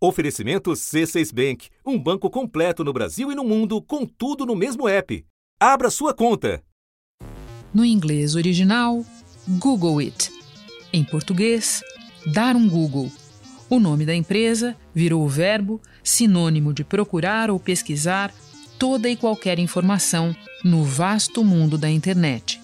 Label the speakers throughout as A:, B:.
A: Oferecimento C6 Bank, um banco completo no Brasil e no mundo, com tudo no mesmo app. Abra sua conta.
B: No inglês original, Google It. Em português, dar um Google. O nome da empresa virou o verbo sinônimo de procurar ou pesquisar toda e qualquer informação no vasto mundo da internet.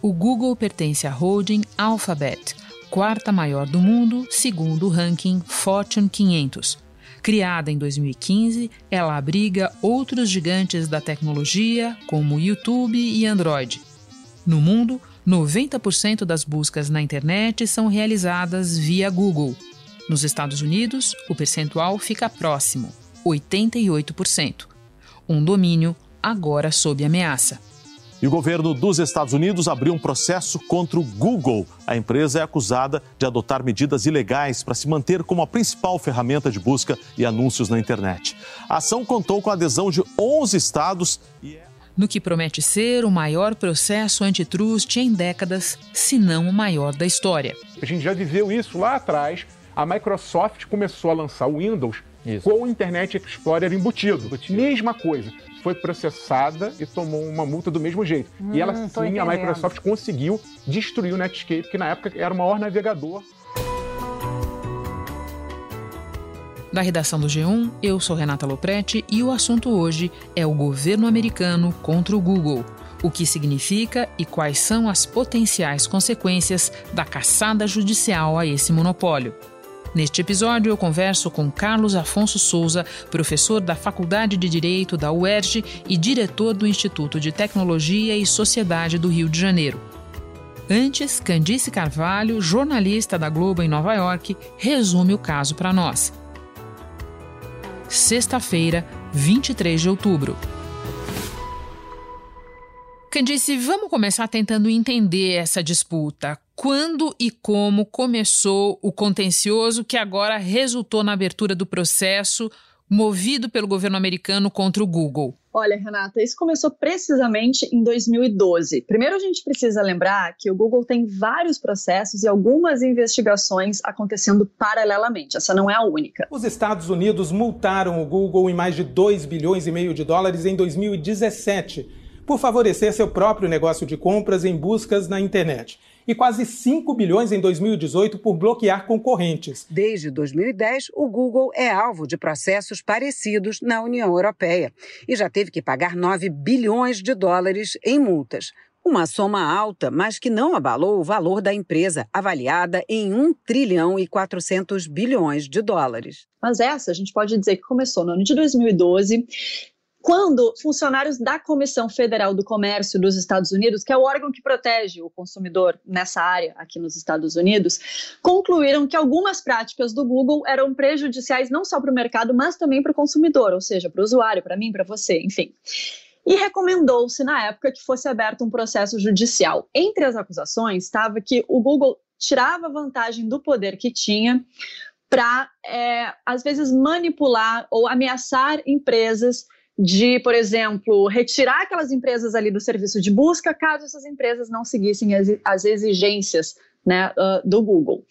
B: O Google pertence à holding Alphabet, quarta maior do mundo, segundo o ranking Fortune 500. Criada em 2015, ela abriga outros gigantes da tecnologia, como YouTube e Android. No mundo, 90% das buscas na internet são realizadas via Google. Nos Estados Unidos, o percentual fica próximo, 88%. Um domínio agora sob ameaça.
C: E o governo dos Estados Unidos abriu um processo contra o Google. A empresa é acusada de adotar medidas ilegais para se manter como a principal ferramenta de busca e anúncios na internet. A ação contou com a adesão de 11 estados e é
B: no que promete ser o maior processo antitrust em décadas, se não o maior da história.
D: A gente já viveu isso lá atrás. A Microsoft começou a lançar o Windows isso. com o Internet Explorer embutido. embutido. Mesma coisa foi processada e tomou uma multa do mesmo jeito. Hum, e ela sim, entendendo. a Microsoft conseguiu destruir o Netscape, que na época era o maior navegador.
B: Da redação do G1, eu sou Renata Loprete e o assunto hoje é o governo americano contra o Google. O que significa e quais são as potenciais consequências da caçada judicial a esse monopólio. Neste episódio, eu converso com Carlos Afonso Souza, professor da Faculdade de Direito da UERJ e diretor do Instituto de Tecnologia e Sociedade do Rio de Janeiro. Antes, Candice Carvalho, jornalista da Globo em Nova York, resume o caso para nós. Sexta-feira, 23 de outubro. Candice, vamos começar tentando entender essa disputa. Quando e como começou o contencioso que agora resultou na abertura do processo movido pelo governo americano contra o Google?
E: Olha, Renata, isso começou precisamente em 2012. Primeiro, a gente precisa lembrar que o Google tem vários processos e algumas investigações acontecendo paralelamente. Essa não é a única.
F: Os Estados Unidos multaram o Google em mais de 2 bilhões e meio de dólares em 2017 por favorecer seu próprio negócio de compras em buscas na internet. E quase 5 bilhões em 2018 por bloquear concorrentes.
G: Desde 2010, o Google é alvo de processos parecidos na União Europeia e já teve que pagar 9 bilhões de dólares em multas. Uma soma alta, mas que não abalou o valor da empresa, avaliada em 1 trilhão e 400 bilhões de dólares.
E: Mas essa a gente pode dizer que começou no ano de 2012 quando funcionários da Comissão Federal do Comércio dos Estados Unidos, que é o órgão que protege o consumidor nessa área aqui nos Estados Unidos, concluíram que algumas práticas do Google eram prejudiciais não só para o mercado, mas também para o consumidor, ou seja, para o usuário, para mim, para você, enfim. E recomendou-se na época que fosse aberto um processo judicial. Entre as acusações estava que o Google tirava vantagem do poder que tinha para, é, às vezes, manipular ou ameaçar empresas de, por exemplo, retirar aquelas empresas ali do serviço de busca, caso essas empresas não seguissem as, as exigências né, uh, do Google. O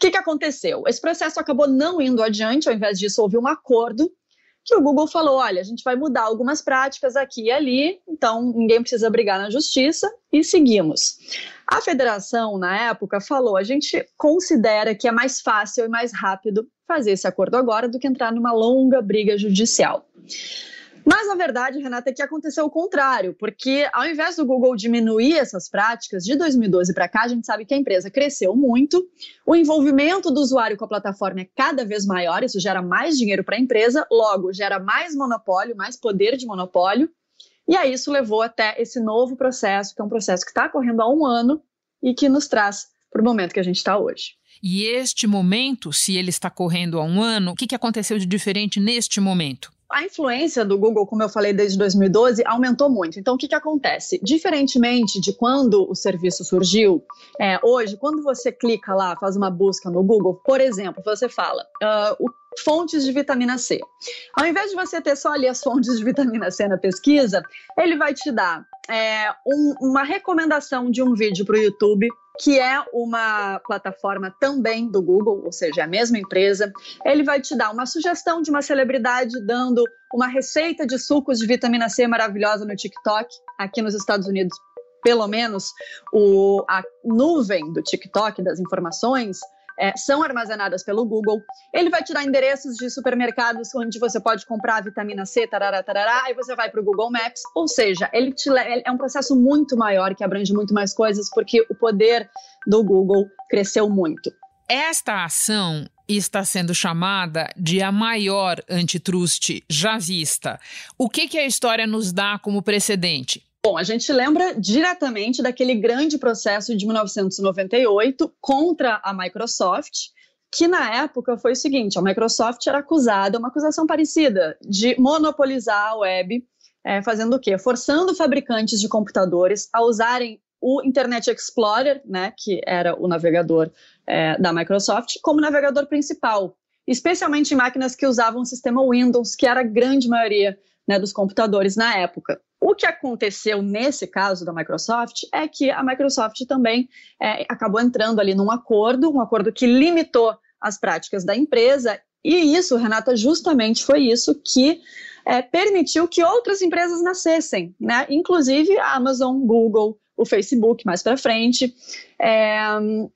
E: que, que aconteceu? Esse processo acabou não indo adiante, ao invés disso, houve um acordo que o Google falou: olha, a gente vai mudar algumas práticas aqui e ali, então ninguém precisa brigar na justiça e seguimos. A federação, na época, falou: a gente considera que é mais fácil e mais rápido fazer esse acordo agora do que entrar numa longa briga judicial. Mas a verdade, Renata, é que aconteceu o contrário, porque ao invés do Google diminuir essas práticas, de 2012 para cá, a gente sabe que a empresa cresceu muito, o envolvimento do usuário com a plataforma é cada vez maior, isso gera mais dinheiro para a empresa, logo gera mais monopólio, mais poder de monopólio, e aí isso levou até esse novo processo, que é um processo que está correndo há um ano e que nos traz para o momento que a gente está hoje.
B: E este momento, se ele está correndo há um ano, o que, que aconteceu de diferente neste momento?
E: A influência do Google, como eu falei desde 2012, aumentou muito. Então, o que, que acontece? Diferentemente de quando o serviço surgiu, é, hoje, quando você clica lá, faz uma busca no Google, por exemplo, você fala uh, o fontes de vitamina C. Ao invés de você ter só ali as fontes de vitamina C na pesquisa, ele vai te dar é, um, uma recomendação de um vídeo para o YouTube que é uma plataforma também do Google, ou seja, a mesma empresa. Ele vai te dar uma sugestão de uma celebridade dando uma receita de sucos de vitamina C maravilhosa no TikTok. Aqui nos Estados Unidos, pelo menos, o, a nuvem do TikTok das informações é, são armazenadas pelo Google. Ele vai te dar endereços de supermercados onde você pode comprar vitamina C, tarará, tarará, aí você vai para o Google Maps. Ou seja, ele, te, é um processo muito maior que abrange muito mais coisas, porque o poder do Google cresceu muito.
B: Esta ação está sendo chamada de a maior antitruste já vista. O que, que a história nos dá como precedente?
E: Bom, a gente lembra diretamente daquele grande processo de 1998 contra a Microsoft, que na época foi o seguinte: a Microsoft era acusada, uma acusação parecida, de monopolizar a web, é, fazendo o quê? Forçando fabricantes de computadores a usarem o Internet Explorer, né, que era o navegador é, da Microsoft, como navegador principal, especialmente em máquinas que usavam o sistema Windows, que era a grande maioria né, dos computadores na época. O que aconteceu nesse caso da Microsoft é que a Microsoft também é, acabou entrando ali num acordo, um acordo que limitou as práticas da empresa, e isso, Renata, justamente foi isso que é, permitiu que outras empresas nascessem, né? inclusive a Amazon, Google, o Facebook mais para frente. É,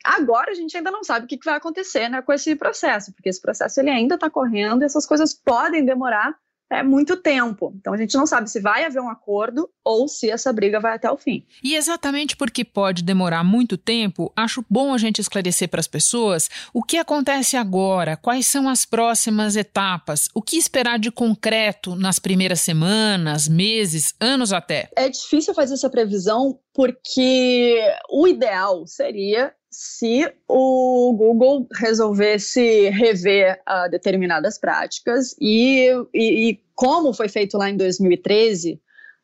E: agora a gente ainda não sabe o que, vai acontecer né, com esse processo, porque esse processo ele ainda está correndo, e essas coisas podem demorar é muito tempo. Então a gente não sabe se vai haver um acordo ou se essa briga vai até o fim.
B: E exatamente porque pode demorar muito tempo, acho bom a gente esclarecer para as pessoas o que acontece agora, quais são as próximas etapas, o que esperar de concreto nas primeiras semanas, meses, anos até.
E: É difícil fazer essa previsão porque o ideal seria se o Google resolvesse rever uh, determinadas práticas e, e, e, como foi feito lá em 2013, uh,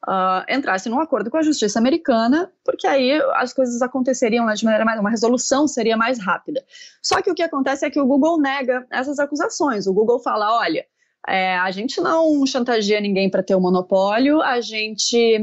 E: ah, entrasse num acordo com a justiça americana, porque aí as coisas aconteceriam né, de maneira mais. uma resolução seria mais rápida. Só que o que acontece é que o Google nega essas acusações. O Google fala: olha, é, a gente não chantageia ninguém para ter o um monopólio, a gente,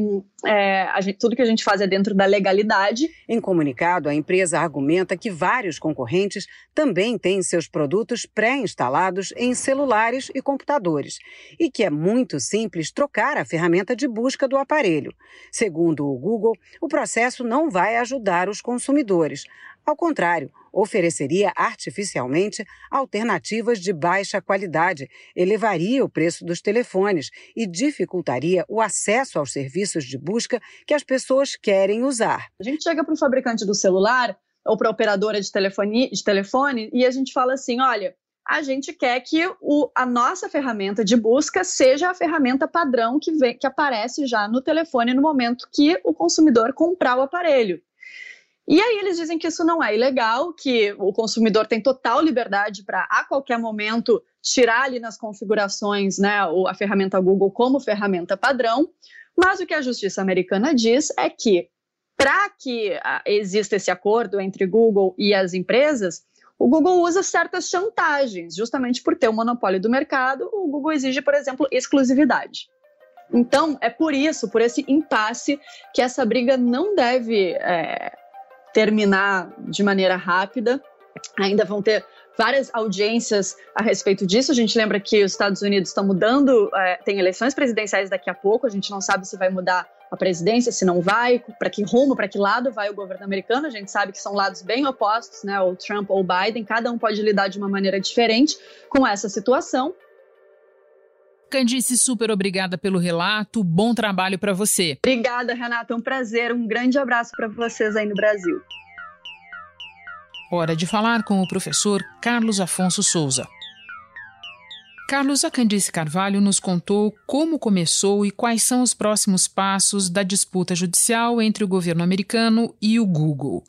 E: é, a gente, tudo que a gente faz é dentro da legalidade.
G: Em comunicado, a empresa argumenta que vários concorrentes também têm seus produtos pré-instalados em celulares e computadores e que é muito simples trocar a ferramenta de busca do aparelho. Segundo o Google, o processo não vai ajudar os consumidores. Ao contrário, ofereceria artificialmente alternativas de baixa qualidade, elevaria o preço dos telefones e dificultaria o acesso aos serviços de busca que as pessoas querem usar.
E: A gente chega para o fabricante do celular ou para a operadora de telefone, de telefone e a gente fala assim: olha, a gente quer que o, a nossa ferramenta de busca seja a ferramenta padrão que, vem, que aparece já no telefone no momento que o consumidor comprar o aparelho. E aí eles dizem que isso não é ilegal, que o consumidor tem total liberdade para a qualquer momento tirar ali nas configurações né, a ferramenta Google como ferramenta padrão. Mas o que a justiça americana diz é que para que ah, exista esse acordo entre Google e as empresas, o Google usa certas chantagens, justamente por ter o monopólio do mercado, o Google exige, por exemplo, exclusividade. Então, é por isso, por esse impasse, que essa briga não deve é, terminar de maneira rápida. Ainda vão ter várias audiências a respeito disso. A gente lembra que os Estados Unidos estão mudando, é, tem eleições presidenciais daqui a pouco. A gente não sabe se vai mudar a presidência, se não vai, para que rumo, para que lado vai o governo americano. A gente sabe que são lados bem opostos, né? Ou Trump ou Biden. Cada um pode lidar de uma maneira diferente com essa situação.
B: Candice, super obrigada pelo relato. Bom trabalho para você.
E: Obrigada, Renata. É um prazer. Um grande abraço para vocês aí no Brasil.
B: Hora de falar com o professor Carlos Afonso Souza. Carlos Acandice Carvalho nos contou como começou e quais são os próximos passos da disputa judicial entre o governo americano e o Google.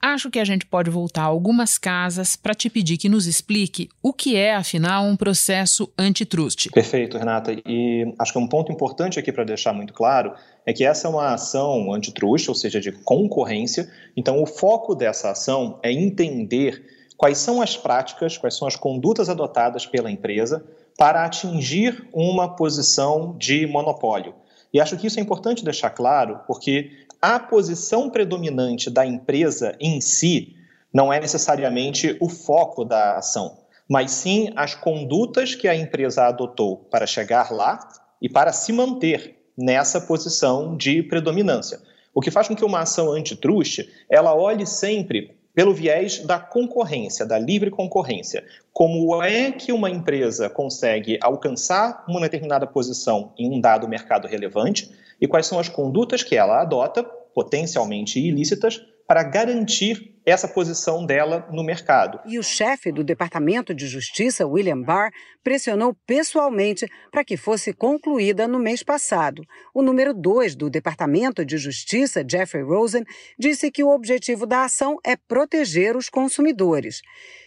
B: Acho que a gente pode voltar algumas casas para te pedir que nos explique o que é, afinal, um processo antitrust.
H: Perfeito, Renata. E acho que um ponto importante aqui para deixar muito claro é que essa é uma ação antitrust, ou seja, de concorrência. Então, o foco dessa ação é entender quais são as práticas, quais são as condutas adotadas pela empresa para atingir uma posição de monopólio. E acho que isso é importante deixar claro, porque a posição predominante da empresa em si não é necessariamente o foco da ação, mas sim as condutas que a empresa adotou para chegar lá e para se manter nessa posição de predominância. O que faz com que uma ação antitruste ela olhe sempre pelo viés da concorrência, da livre concorrência. Como é que uma empresa consegue alcançar uma determinada posição em um dado mercado relevante e quais são as condutas que ela adota, potencialmente ilícitas, para garantir essa posição dela no mercado.
G: E o chefe do Departamento de Justiça, William Barr, pressionou pessoalmente para que fosse concluída no mês passado. O número 2 do Departamento de Justiça, Jeffrey Rosen, disse que o objetivo da ação é proteger os consumidores.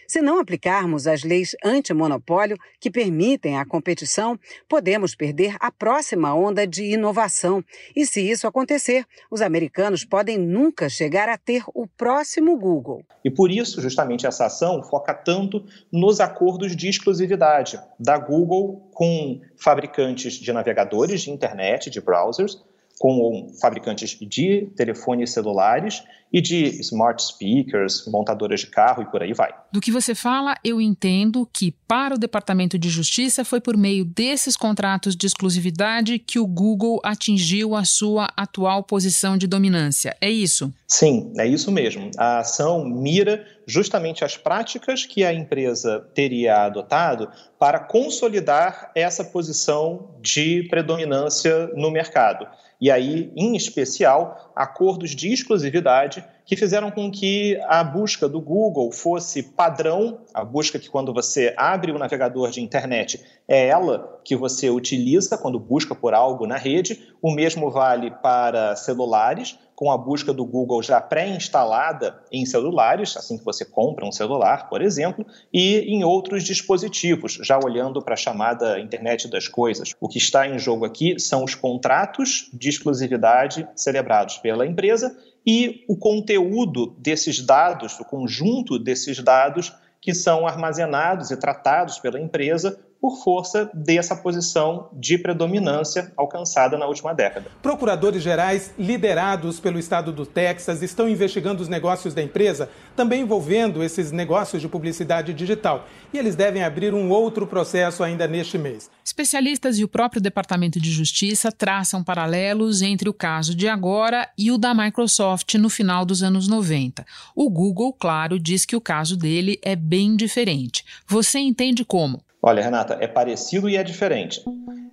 G: Se não aplicarmos as leis antimonopólio que permitem a competição, podemos perder a próxima onda de inovação. E se isso acontecer, os americanos podem nunca chegar a ter o próximo Google.
H: E por isso, justamente, essa ação foca tanto nos acordos de exclusividade da Google com fabricantes de navegadores de internet, de browsers, com fabricantes de telefones celulares e de smart speakers, montadoras de carro e por aí vai.
B: Do que você fala, eu entendo que para o Departamento de Justiça foi por meio desses contratos de exclusividade que o Google atingiu a sua atual posição de dominância. É isso?
H: Sim, é isso mesmo. A ação mira justamente as práticas que a empresa teria adotado para consolidar essa posição de predominância no mercado e aí, em especial, acordos de exclusividade que fizeram com que a busca do Google fosse padrão, a busca que quando você abre o navegador de internet é ela que você utiliza quando busca por algo na rede. O mesmo vale para celulares, com a busca do Google já pré-instalada em celulares, assim que você compra um celular, por exemplo, e em outros dispositivos, já olhando para a chamada internet das coisas. O que está em jogo aqui são os contratos de exclusividade celebrados pela empresa e o conteúdo desses dados, o conjunto desses dados que são armazenados e tratados pela empresa por força dessa posição de predominância alcançada na última década.
F: Procuradores gerais liderados pelo estado do Texas estão investigando os negócios da empresa, também envolvendo esses negócios de publicidade digital. E eles devem abrir um outro processo ainda neste mês.
B: Especialistas e o próprio Departamento de Justiça traçam paralelos entre o caso de agora e o da Microsoft no final dos anos 90. O Google, claro, diz que o caso dele é bem diferente. Você entende como?
H: Olha, Renata, é parecido e é diferente.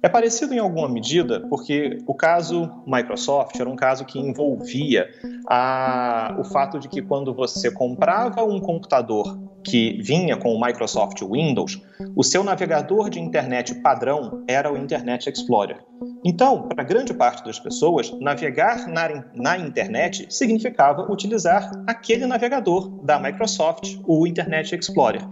H: É parecido em alguma medida porque o caso Microsoft era um caso que envolvia a, o fato de que quando você comprava um computador que vinha com o Microsoft Windows, o seu navegador de internet padrão era o Internet Explorer. Então, para grande parte das pessoas, navegar na, na internet significava utilizar aquele navegador da Microsoft, o Internet Explorer.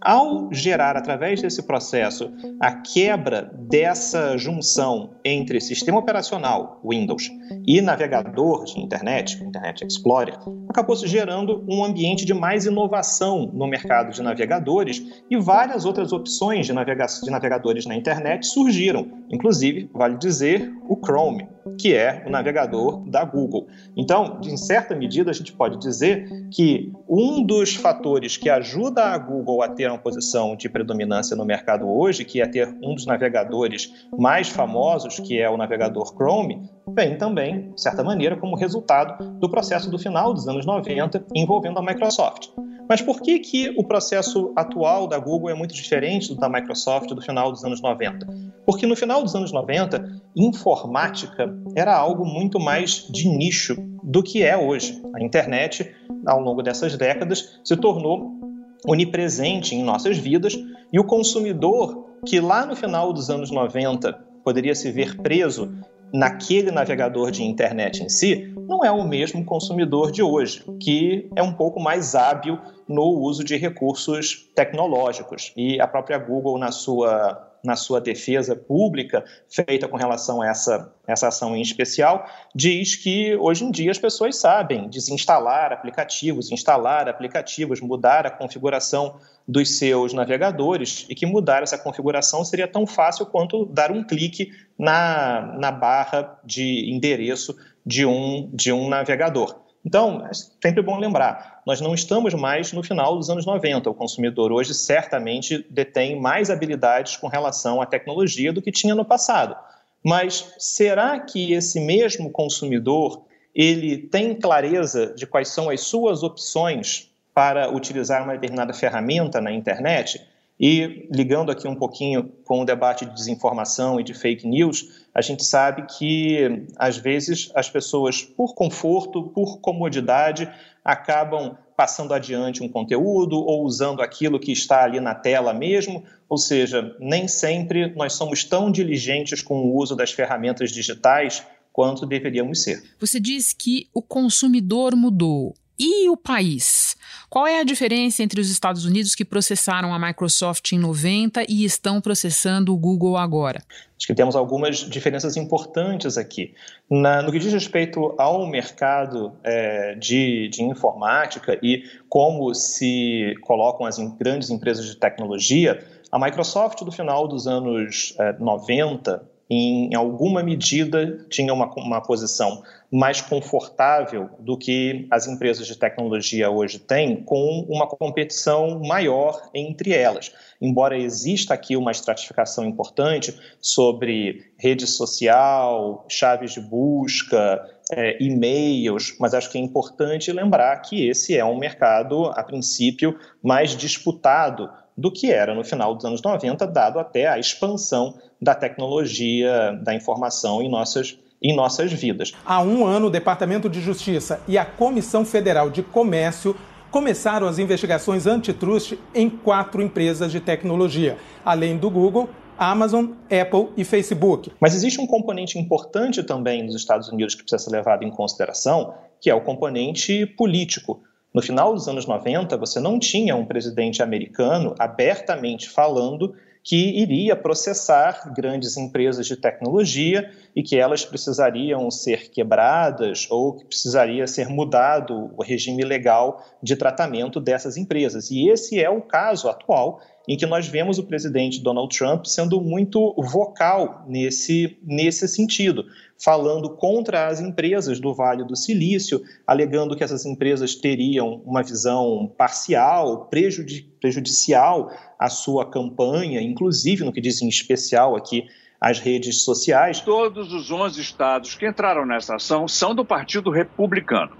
H: Ao gerar, através desse processo, a quebra dessa junção entre sistema operacional, Windows, e navegador de internet, Internet Explorer, acabou se gerando um ambiente de mais inovação no mercado de navegadores e várias outras opções de, navega de navegadores na internet surgiram, inclusive, vale dizer, o Chrome, que é o navegador da Google. Então, em certa medida, a gente pode dizer que um dos fatores que ajuda a Google a ter uma posição de predominância no mercado hoje, que é ter um dos navegadores mais famosos, que é o navegador Chrome, vem também, de certa maneira, como resultado do processo do final dos anos 90 envolvendo a Microsoft. Mas por que, que o processo atual da Google é muito diferente do da Microsoft do final dos anos 90? Porque no final dos anos 90, informática era algo muito mais de nicho do que é hoje. A internet, ao longo dessas décadas, se tornou onipresente em nossas vidas e o consumidor que lá no final dos anos 90 poderia se ver preso naquele navegador de internet em si, não é o mesmo consumidor de hoje, que é um pouco mais hábil no uso de recursos tecnológicos. E a própria Google, na sua na sua defesa pública, feita com relação a essa, essa ação em especial, diz que hoje em dia as pessoas sabem desinstalar aplicativos, instalar aplicativos, mudar a configuração dos seus navegadores e que mudar essa configuração seria tão fácil quanto dar um clique na, na barra de endereço de um, de um navegador. Então, é sempre bom lembrar, nós não estamos mais no final dos anos 90. O consumidor hoje certamente detém mais habilidades com relação à tecnologia do que tinha no passado. Mas será que esse mesmo consumidor ele tem clareza de quais são as suas opções para utilizar uma determinada ferramenta na internet? E ligando aqui um pouquinho com o debate de desinformação e de fake news, a gente sabe que às vezes as pessoas, por conforto, por comodidade, acabam passando adiante um conteúdo ou usando aquilo que está ali na tela mesmo, ou seja, nem sempre nós somos tão diligentes com o uso das ferramentas digitais quanto deveríamos ser.
B: Você diz que o consumidor mudou. E o país? Qual é a diferença entre os Estados Unidos que processaram a Microsoft em 90 e estão processando o Google agora?
H: Acho que temos algumas diferenças importantes aqui. Na, no que diz respeito ao mercado é, de, de, informática e como se colocam as grandes empresas de tecnologia, a Microsoft, do final dos anos é, 90, em alguma medida, tinha uma, uma posição mais confortável do que as empresas de tecnologia hoje têm, com uma competição maior entre elas. Embora exista aqui uma estratificação importante sobre rede social, chaves de busca, é, e-mails, mas acho que é importante lembrar que esse é um mercado, a princípio, mais disputado do que era no final dos anos 90, dado até a expansão da tecnologia da informação em nossas em nossas vidas.
F: Há um ano, o Departamento de Justiça e a Comissão Federal de Comércio começaram as investigações antitrust em quatro empresas de tecnologia, além do Google, Amazon, Apple e Facebook.
H: Mas existe um componente importante também nos Estados Unidos que precisa ser levado em consideração, que é o componente político. No final dos anos 90, você não tinha um presidente americano abertamente falando que iria processar grandes empresas de tecnologia e que elas precisariam ser quebradas ou que precisaria ser mudado o regime legal de tratamento dessas empresas. E esse é o caso atual em que nós vemos o presidente Donald Trump sendo muito vocal nesse, nesse sentido, falando contra as empresas do Vale do Silício, alegando que essas empresas teriam uma visão parcial, prejudici prejudicial à sua campanha, inclusive no que diz em especial aqui as redes sociais.
I: Todos os 11 estados que entraram nessa ação são do Partido Republicano.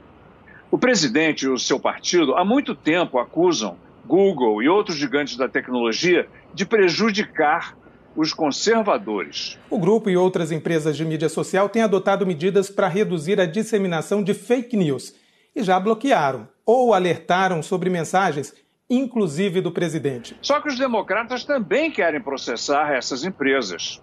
I: O presidente e o seu partido há muito tempo acusam Google e outros gigantes da tecnologia de prejudicar os conservadores.
F: O grupo e outras empresas de mídia social têm adotado medidas para reduzir a disseminação de fake news e já bloquearam ou alertaram sobre mensagens, inclusive do presidente.
I: Só que os democratas também querem processar essas empresas.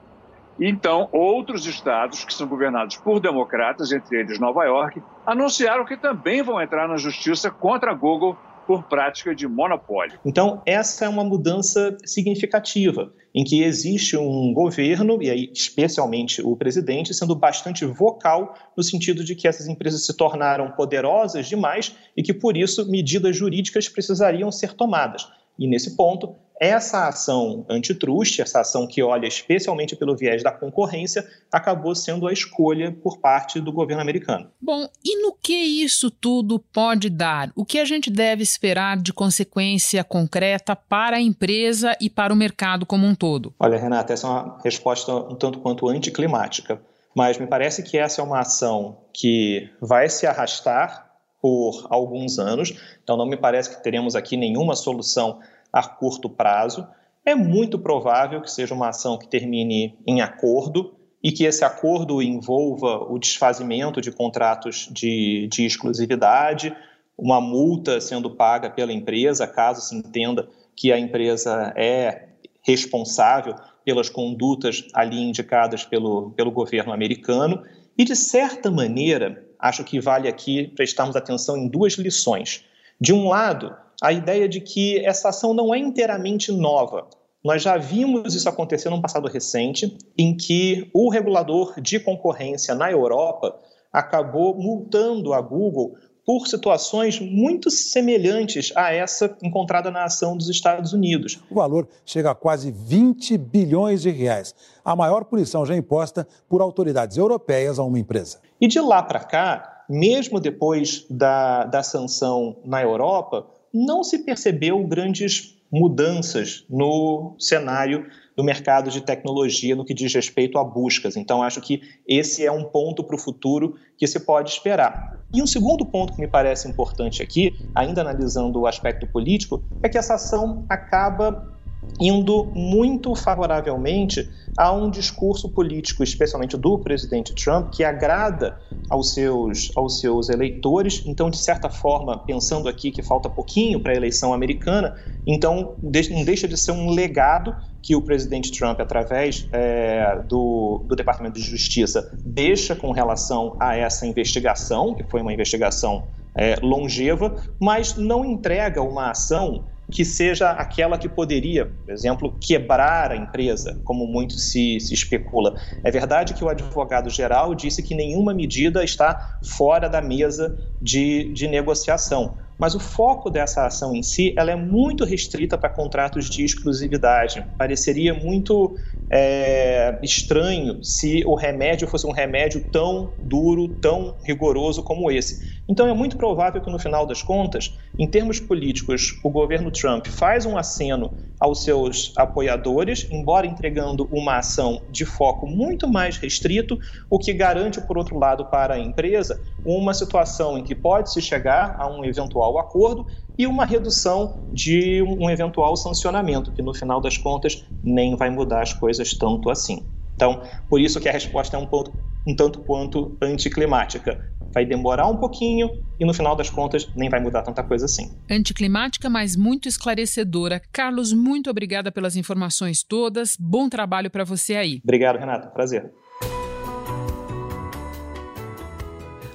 I: Então, outros estados que são governados por democratas, entre eles Nova York, anunciaram que também vão entrar na justiça contra a Google por prática de monopólio.
H: Então, essa é uma mudança significativa, em que existe um governo, e aí especialmente o presidente, sendo bastante vocal no sentido de que essas empresas se tornaram poderosas demais e que, por isso, medidas jurídicas precisariam ser tomadas. E nesse ponto, essa ação antitruste, essa ação que olha especialmente pelo viés da concorrência, acabou sendo a escolha por parte do governo americano.
B: Bom, e no que isso tudo pode dar? O que a gente deve esperar de consequência concreta para a empresa e para o mercado como um todo?
H: Olha, Renata, essa é uma resposta um tanto quanto anticlimática, mas me parece que essa é uma ação que vai se arrastar por alguns anos, então não me parece que teremos aqui nenhuma solução a curto prazo. É muito provável que seja uma ação que termine em acordo e que esse acordo envolva o desfazimento de contratos de, de exclusividade, uma multa sendo paga pela empresa, caso se entenda que a empresa é responsável pelas condutas ali indicadas pelo, pelo governo americano. E, de certa maneira, acho que vale aqui prestarmos atenção em duas lições. De um lado, a ideia de que essa ação não é inteiramente nova. Nós já vimos isso acontecer num passado recente, em que o regulador de concorrência na Europa acabou multando a Google por situações muito semelhantes a essa encontrada na ação dos Estados Unidos.
J: O valor chega a quase 20 bilhões de reais, a maior punição já imposta por autoridades europeias a uma empresa.
H: E de lá para cá, mesmo depois da, da sanção na Europa, não se percebeu grandes mudanças no cenário do mercado de tecnologia no que diz respeito a buscas. Então, acho que esse é um ponto para o futuro que se pode esperar. E um segundo ponto que me parece importante aqui, ainda analisando o aspecto político, é que essa ação acaba indo muito favoravelmente a um discurso político, especialmente do presidente Trump, que agrada aos seus, aos seus eleitores. Então, de certa forma, pensando aqui que falta pouquinho para a eleição americana, então não deixa de ser um legado que o presidente Trump, através é, do, do Departamento de Justiça, deixa com relação a essa investigação, que foi uma investigação é, longeva, mas não entrega uma ação que seja aquela que poderia, por exemplo, quebrar a empresa, como muito se, se especula. É verdade que o advogado-geral disse que nenhuma medida está fora da mesa de, de negociação, mas o foco dessa ação em si ela é muito restrita para contratos de exclusividade. Pareceria muito é, estranho se o remédio fosse um remédio tão duro, tão rigoroso como esse. Então é muito provável que no final das contas, em termos políticos, o governo Trump faz um aceno aos seus apoiadores, embora entregando uma ação de foco muito mais restrito, o que garante, por outro lado, para a empresa uma situação em que pode se chegar a um eventual acordo e uma redução de um eventual sancionamento, que no final das contas nem vai mudar as coisas tanto assim. Então, por isso que a resposta é um, ponto, um tanto quanto anticlimática. Vai demorar um pouquinho e no final das contas nem vai mudar tanta coisa assim.
B: Anticlimática, mas muito esclarecedora. Carlos, muito obrigada pelas informações todas. Bom trabalho para você aí.
H: Obrigado, Renato. Prazer.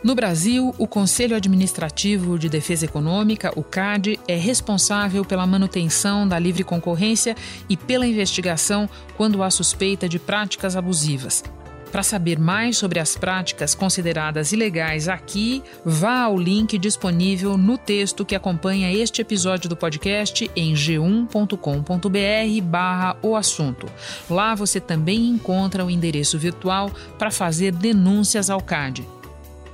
B: No Brasil, o Conselho Administrativo de Defesa Econômica, o CAD, é responsável pela manutenção da livre concorrência e pela investigação quando há suspeita de práticas abusivas. Para saber mais sobre as práticas consideradas ilegais aqui, vá ao link disponível no texto que acompanha este episódio do podcast em g1.com.br barra o assunto. Lá você também encontra o endereço virtual para fazer denúncias ao CAD.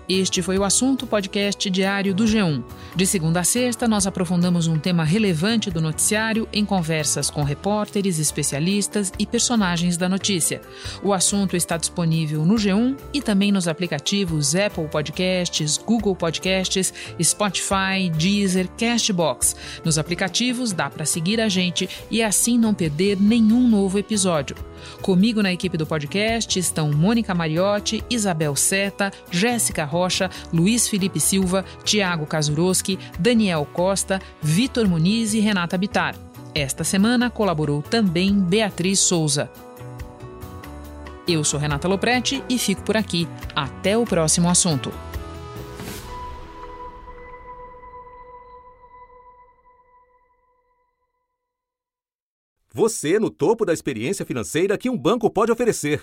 B: Este foi o assunto podcast diário do G1. De segunda a sexta, nós aprofundamos um tema relevante do noticiário em conversas com repórteres, especialistas e personagens da notícia. O assunto está disponível no G1 e também nos aplicativos Apple Podcasts, Google Podcasts, Spotify, Deezer, Castbox. Nos aplicativos dá para seguir a gente e assim não perder nenhum novo episódio. Comigo na equipe do podcast estão Mônica Mariotti, Isabel Seta, Jéssica Rocha, Luiz Felipe Silva, Tiago Kazuroski, Daniel Costa, Vitor Muniz e Renata Bitar. Esta semana colaborou também Beatriz Souza. Eu sou Renata Loprete e fico por aqui. Até o próximo assunto.
A: Você no topo da experiência financeira que um banco pode oferecer.